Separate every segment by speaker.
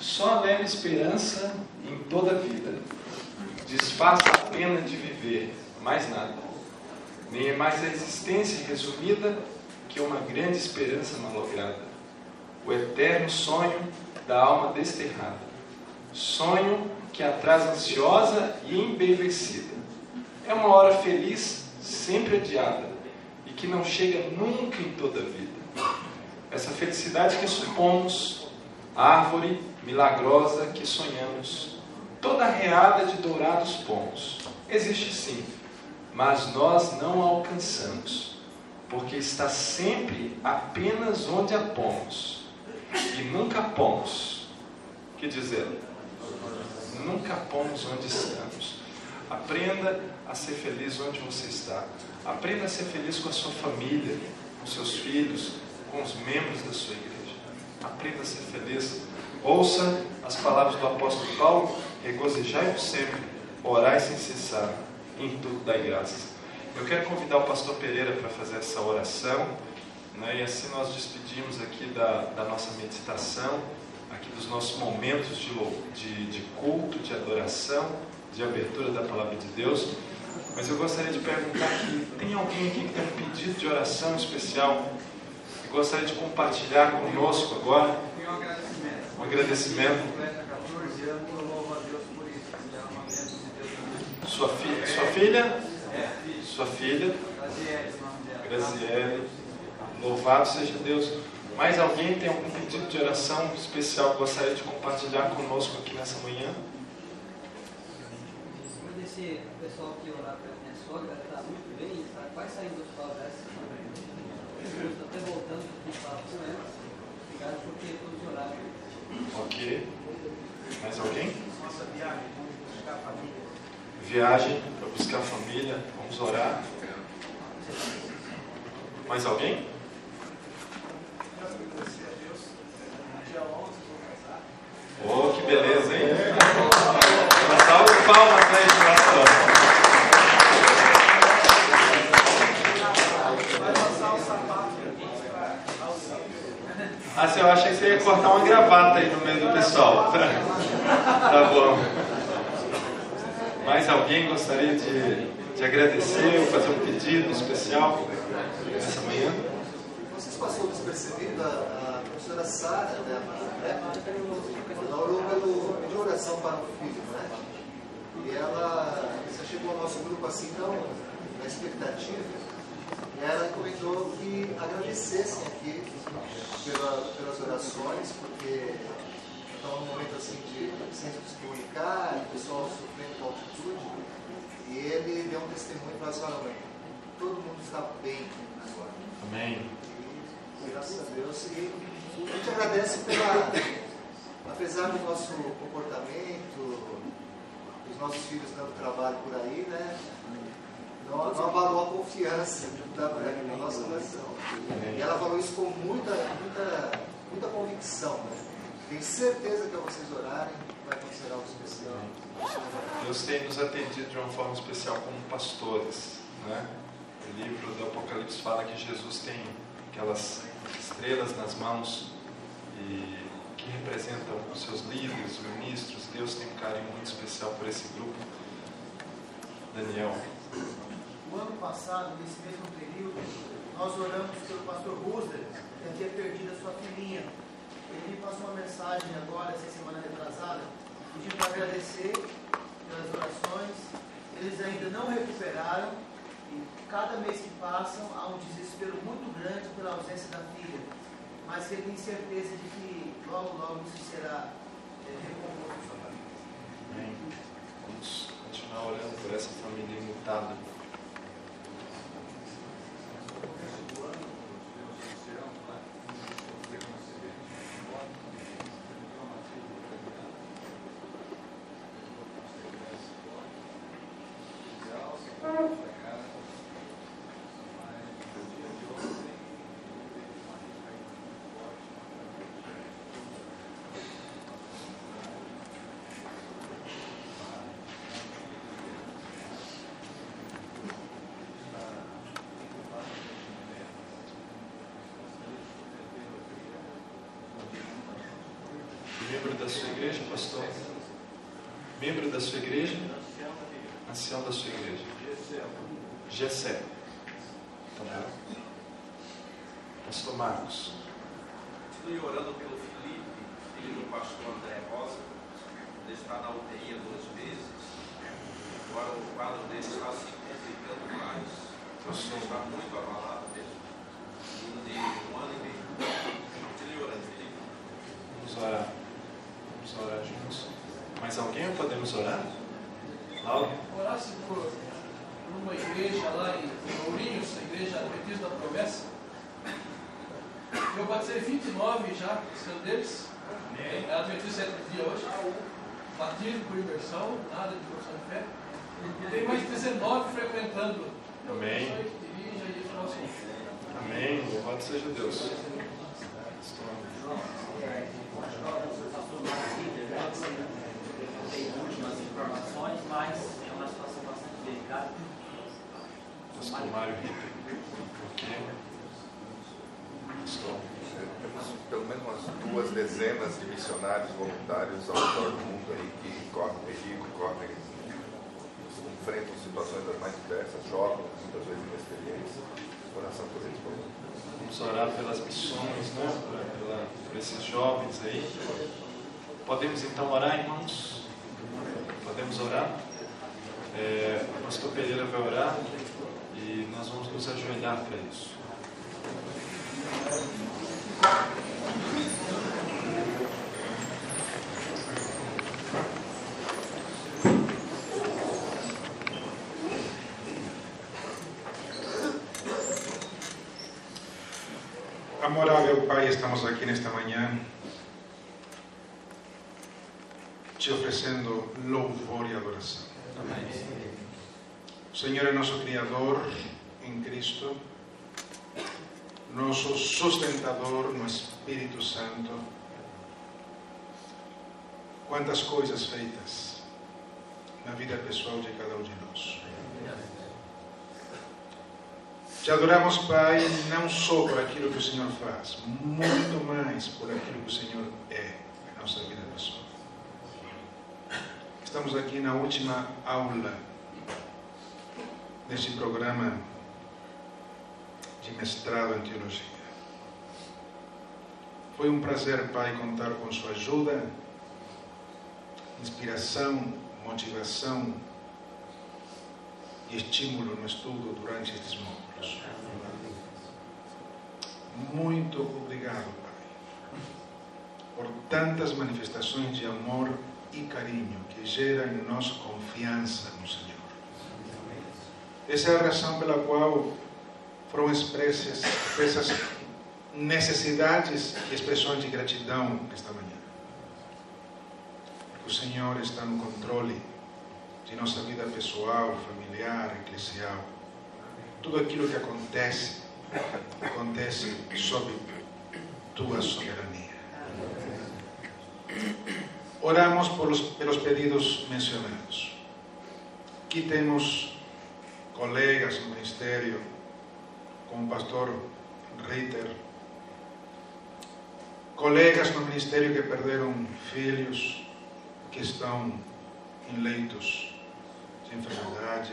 Speaker 1: Só a leve esperança em toda a vida disfarça a pena de viver, mais nada. Nem é mais a existência resumida que uma grande esperança malograda. O eterno sonho da alma desterrada. Sonho que a traz ansiosa e embevecida. É uma hora feliz, sempre adiada, e que não chega nunca em toda a vida. Essa felicidade que supomos, árvore milagrosa que sonhamos, toda reada de dourados pomos. Existe sim, mas nós não a alcançamos, porque está sempre apenas onde a pomos, e nunca pomos. Que dizer? Nunca pomos onde estamos. Aprenda a ser feliz onde você está. Aprenda a ser feliz com a sua família, com seus filhos, com os membros da sua igreja. Aprenda a ser feliz. Ouça as palavras do apóstolo Paulo: regozijai-vos sempre, orai sem cessar, em tudo dai graças. Eu quero convidar o pastor Pereira para fazer essa oração, né? e assim nós despedimos aqui da, da nossa meditação, aqui dos nossos momentos de, de, de culto, de adoração, de abertura da palavra de Deus. Mas eu gostaria de perguntar aqui: tem alguém aqui que tem um pedido de oração especial gostaria de compartilhar conosco agora? Um agradecimento. Sua, fi sua filha? Sua filha? Graziele. Louvado seja Deus. Mais alguém tem algum pedido de oração especial que gostaria de compartilhar conosco aqui nessa manhã?
Speaker 2: Agradecer o pessoal que orar pela minha sogra, ela está muito bem, saindo do hospital dessa. Estou até voltando para falar com ela. Obrigado por ter todos oraram.
Speaker 1: Ok. Mais alguém? Viagem para buscar a família. Vamos orar. Mais alguém? Oh, que beleza, hein? Uma salva de palmas aí, pastor. Se eu achei que você ia cortar uma gravata aí no meio do pessoal. tá bom. Mais alguém gostaria de, de agradecer ou fazer um pedido especial nessa manhã?
Speaker 3: Vocês passou despercebido a, professora Sara, né? Ela orou pelo, pediu oração para o filho, né? E ela, você chegou ao nosso grupo assim, tão na expectativa ela recomendou que agradecessem aqui pela, pelas orações, porque estava num momento assim de sem se comunicar, o pessoal sofrendo com altitude, e ele deu um testemunho para as mãe, todo mundo está bem agora.
Speaker 1: Amém.
Speaker 3: E, graças a Deus. E a gente agradece pela, apesar do nosso comportamento, dos nossos filhos dando trabalho por aí, né? Não, não abalou a confiança da, da nossa oração. E ela falou isso com muita, muita, muita convicção. Né? Tenho certeza que ao vocês orarem, vai acontecer algo especial.
Speaker 1: Deus tem nos atendido de uma forma especial como pastores. Né? O livro do Apocalipse fala que Jesus tem aquelas estrelas nas mãos e que representam os seus líderes, ministros. Deus tem um carinho muito especial por esse grupo. Daniel
Speaker 4: o ano passado, nesse mesmo período, nós oramos pelo pastor Rusler, que havia perdido a sua filhinha. Ele me passou uma mensagem agora, essa semana retrasada, pedindo para agradecer pelas orações. Eles ainda não recuperaram e cada mês que passam há um desespero muito grande pela ausência da filha. Mas que ele tem certeza de que logo, logo isso será é, recomposto.
Speaker 1: Vamos continuar orando por essa família imutável. Membro da sua igreja, pastor? Membro da sua igreja? Ancião da sua igreja. Gessé. Pastor Marcos.
Speaker 5: Estou orando pelo Felipe, filho do pastor André Rosa. Ele está na UTI há duas vezes. Agora o quadro dele está se complicando mais. Ele está muito abalado mesmo. De um ano e meio. Continue orando, Felipe.
Speaker 1: Vamos orar. Vamos orar juntos. Mais alguém ou podemos orar? Laura?
Speaker 6: Orasse por uma igreja lá em Ourinhos, a igreja Adventista da Promessa. Eu batizei 29 já, sendo deles. É Adventista sétimo dia hoje. Batismo por imersão, nada de profissão de fé. E tem mais 19 frequentando.
Speaker 1: Amém.
Speaker 6: E próximo.
Speaker 1: Amém. Louvado seja Deus.
Speaker 7: tem últimas informações, mas é uma situação bastante delicada.
Speaker 1: Pastor Mário Ritter.
Speaker 8: Temos pelo menos umas duas dezenas de missionários voluntários ao redor do mundo aí que correm perigo, correm, enfrentam situações das mais diversas, jovens, muitas vezes inexperientes. Oração por eles, por.
Speaker 1: Vamos orar pelas missões, né? Pela- por esses jovens aí. Podemos então orar, irmãos? Podemos orar? É, o pastor Pereira vai orar e nós vamos nos ajoelhar para isso.
Speaker 9: Amorável Pai, estamos aqui nesta manhã te oferecendo louvor e adoração. O Senhor é nosso Criador em Cristo, nosso sustentador no Espírito Santo. Quantas coisas feitas na vida pessoal de cada um de nós. Te adoramos, Pai, não só por aquilo que o Senhor faz, muito mais por aquilo que o Senhor é na nossa vida pessoal. Estamos aqui na última aula deste programa de mestrado em teologia. Foi um prazer, Pai, contar com sua ajuda, inspiração, motivação e estímulo no estudo durante estes módulos. Muito obrigado, Pai, por tantas manifestações de amor e carinho que geram em nós confiança no Senhor. Essa é a razão pela qual foram expressas essas necessidades e expressões de gratidão esta manhã. O Senhor está no controle de nossa vida pessoal, familiar, eclesial. Tudo aquilo que acontece, acontece sob tua soberania. Oramos pelos pedidos mencionados. Aqui temos colegas no ministério, como o pastor Ritter, colegas no ministério que perderam filhos, que estão em leitos de enfermidade,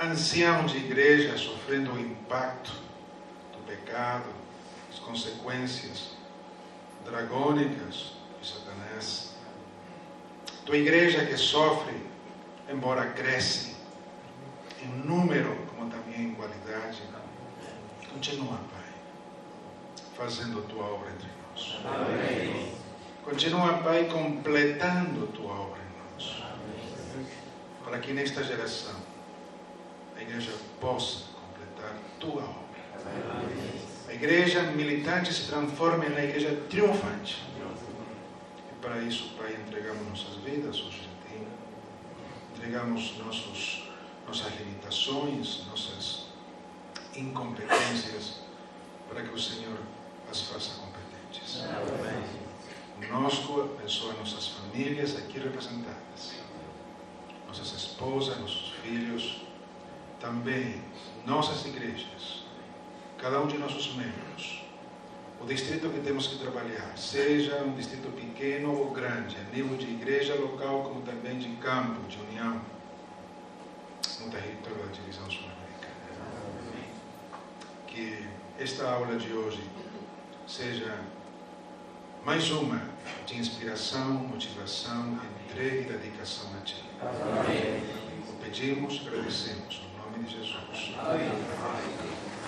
Speaker 9: anciãos de igreja sofrendo o impacto do pecado, as consequências dragônicas de Satanás. Tua igreja que sofre, embora cresce em número, como também em qualidade, continua, Pai, fazendo a tua obra entre nós.
Speaker 1: Amém.
Speaker 9: Continua, Pai, completando a tua obra em nós. Para que nesta geração a igreja possa completar tua obra. A igreja militante se transforme na igreja triunfante. E para isso, Pai, entregamos nossas vidas hoje a Ti. Entregamos nossos, nossas limitações, nossas incompetências, para que o Senhor as faça competentes. Conosco, abençoa nossas famílias aqui representadas, nossas esposas, nossos filhos, também nossas igrejas, cada um de nossos membros. o distrito que temos que trabalhar, seja um distrito pequeno ou grande, a nível de igreja local, como também de campo, de união, no território da divisão sul-americana. Que esta aula de hoje seja mais uma de inspiração, motivação, entrega e dedicação a Ti. O pedimos, agradecemos, no nome de Jesus. Amém.